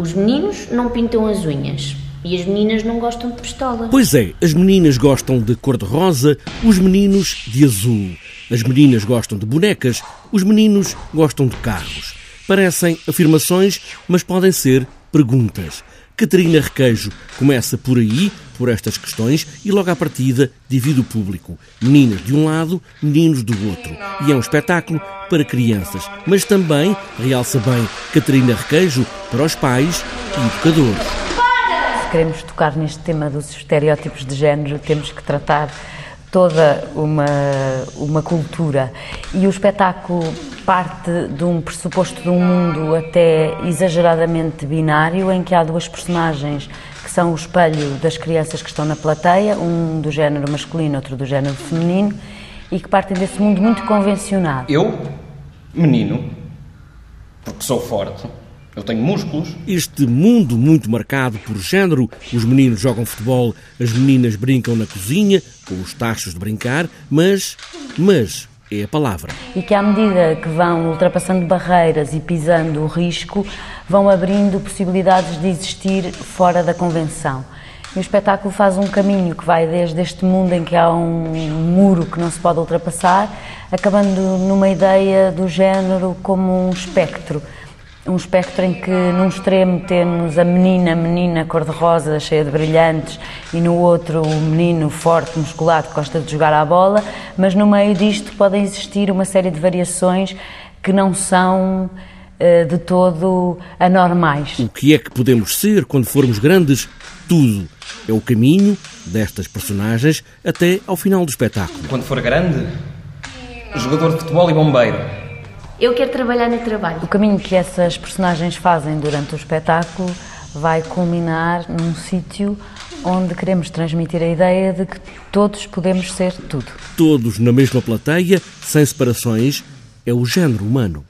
Os meninos não pintam as unhas e as meninas não gostam de pistola. Pois é, as meninas gostam de cor-de-rosa, os meninos de azul. As meninas gostam de bonecas, os meninos gostam de carros. Parecem afirmações, mas podem ser perguntas. Catarina Requeijo começa por aí, por estas questões, e logo à partida divide o público. Meninas de um lado, meninos do outro. E é um espetáculo para crianças, mas também, realça bem Catarina Requeijo, para os pais e educadores. Se queremos tocar neste tema dos estereótipos de género, temos que tratar toda uma, uma cultura. E o espetáculo parte de um pressuposto de um mundo até exageradamente binário, em que há duas personagens que são o espelho das crianças que estão na plateia, um do género masculino, outro do género feminino, e que partem desse mundo muito convencionado. Eu, menino, porque sou forte, eu tenho músculos. Este mundo muito marcado por género, os meninos jogam futebol, as meninas brincam na cozinha, com os tachos de brincar, mas, mas, é a palavra. E que à medida que vão ultrapassando barreiras e pisando o risco, vão abrindo possibilidades de existir fora da convenção. E o espetáculo faz um caminho que vai desde este mundo em que há um muro que não se pode ultrapassar, acabando numa ideia do género como um espectro um espectro em que num extremo temos a menina, menina cor-de-rosa, cheia de brilhantes, e no outro o menino forte, musculado, que gosta de jogar à bola, mas no meio disto podem existir uma série de variações que não são uh, de todo anormais. O que é que podemos ser quando formos grandes? Tudo. É o caminho destas personagens até ao final do espetáculo. Quando for grande, jogador de futebol e bombeiro eu quero trabalhar no trabalho. O caminho que essas personagens fazem durante o espetáculo vai culminar num sítio onde queremos transmitir a ideia de que todos podemos ser tudo. Todos na mesma plateia, sem separações, é o género humano.